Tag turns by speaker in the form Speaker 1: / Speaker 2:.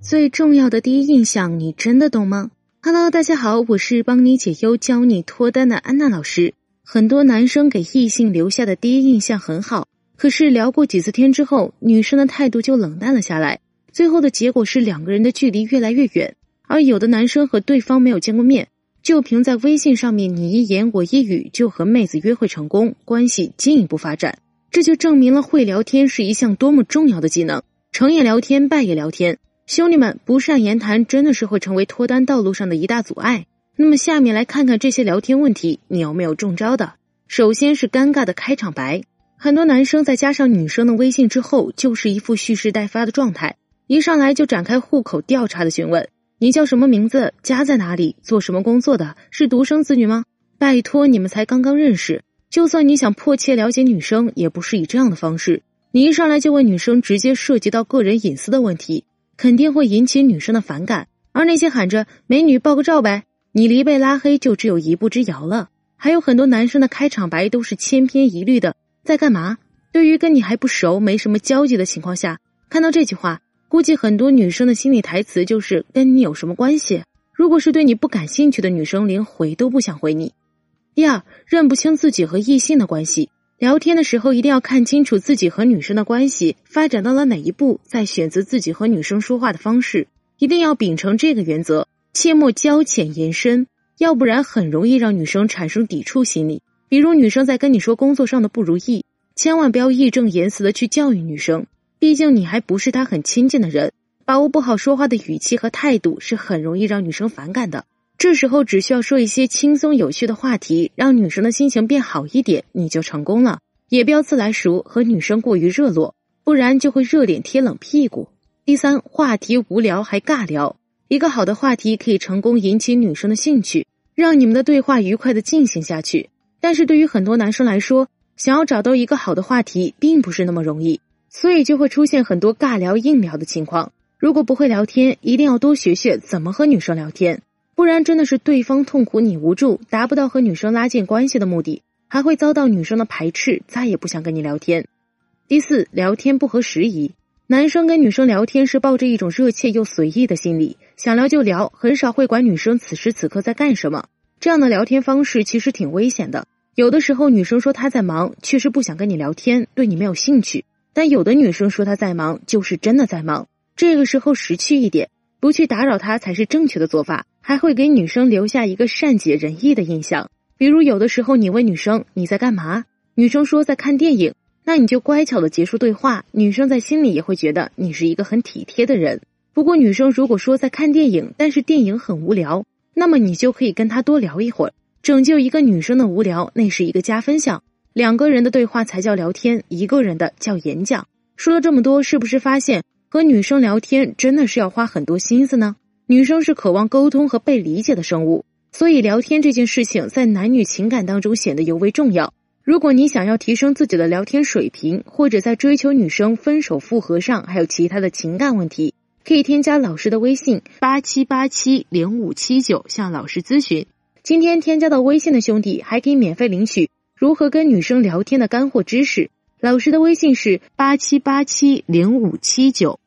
Speaker 1: 最重要的第一印象，你真的懂吗？Hello，大家好，我是帮你解忧、教你脱单的安娜老师。很多男生给异性留下的第一印象很好，可是聊过几次天之后，女生的态度就冷淡了下来。最后的结果是两个人的距离越来越远。而有的男生和对方没有见过面，就凭在微信上面你一言我一语就和妹子约会成功，关系进一步发展。这就证明了会聊天是一项多么重要的技能。成也聊天，败也聊天。兄弟们，不善言谈真的是会成为脱单道路上的一大阻碍。那么，下面来看看这些聊天问题，你有没有中招的？首先是尴尬的开场白，很多男生在加上女生的微信之后，就是一副蓄势待发的状态，一上来就展开户口调查的询问：你叫什么名字？家在哪里？做什么工作的？是独生子女吗？拜托，你们才刚刚认识，就算你想迫切了解女生，也不是以这样的方式。你一上来就问女生直接涉及到个人隐私的问题。肯定会引起女生的反感，而那些喊着“美女爆个照呗”，你离被拉黑就只有一步之遥了。还有很多男生的开场白都是千篇一律的，在干嘛？对于跟你还不熟、没什么交集的情况下，看到这句话，估计很多女生的心理台词就是“跟你有什么关系？”如果是对你不感兴趣的女生，连回都不想回你。第二，认不清自己和异性的关系。聊天的时候一定要看清楚自己和女生的关系发展到了哪一步，再选择自己和女生说话的方式。一定要秉承这个原则，切莫交浅言深，要不然很容易让女生产生抵触心理。比如女生在跟你说工作上的不如意，千万不要义正言辞的去教育女生，毕竟你还不是她很亲近的人，把握不好说话的语气和态度是很容易让女生反感的。这时候只需要说一些轻松有趣的话题，让女生的心情变好一点，你就成功了。也不要自来熟，和女生过于热络，不然就会热脸贴冷屁股。第三，话题无聊还尬聊，一个好的话题可以成功引起女生的兴趣，让你们的对话愉快的进行下去。但是对于很多男生来说，想要找到一个好的话题并不是那么容易，所以就会出现很多尬聊硬聊的情况。如果不会聊天，一定要多学学怎么和女生聊天。不然真的是对方痛苦你无助，达不到和女生拉近关系的目的，还会遭到女生的排斥，再也不想跟你聊天。第四，聊天不合时宜。男生跟女生聊天是抱着一种热切又随意的心理，想聊就聊，很少会管女生此时此刻在干什么。这样的聊天方式其实挺危险的。有的时候女生说她在忙，确实不想跟你聊天，对你没有兴趣；但有的女生说她在忙，就是真的在忙。这个时候识趣一点。不去打扰她才是正确的做法，还会给女生留下一个善解人意的印象。比如有的时候你问女生你在干嘛，女生说在看电影，那你就乖巧的结束对话，女生在心里也会觉得你是一个很体贴的人。不过女生如果说在看电影，但是电影很无聊，那么你就可以跟她多聊一会儿，拯救一个女生的无聊，那是一个加分项。两个人的对话才叫聊天，一个人的叫演讲。说了这么多，是不是发现？和女生聊天真的是要花很多心思呢。女生是渴望沟通和被理解的生物，所以聊天这件事情在男女情感当中显得尤为重要。如果你想要提升自己的聊天水平，或者在追求女生分手复合上还有其他的情感问题，可以添加老师的微信八七八七零五七九向老师咨询。今天添加到微信的兄弟还可以免费领取如何跟女生聊天的干货知识。老师的微信是八七八七零五七九。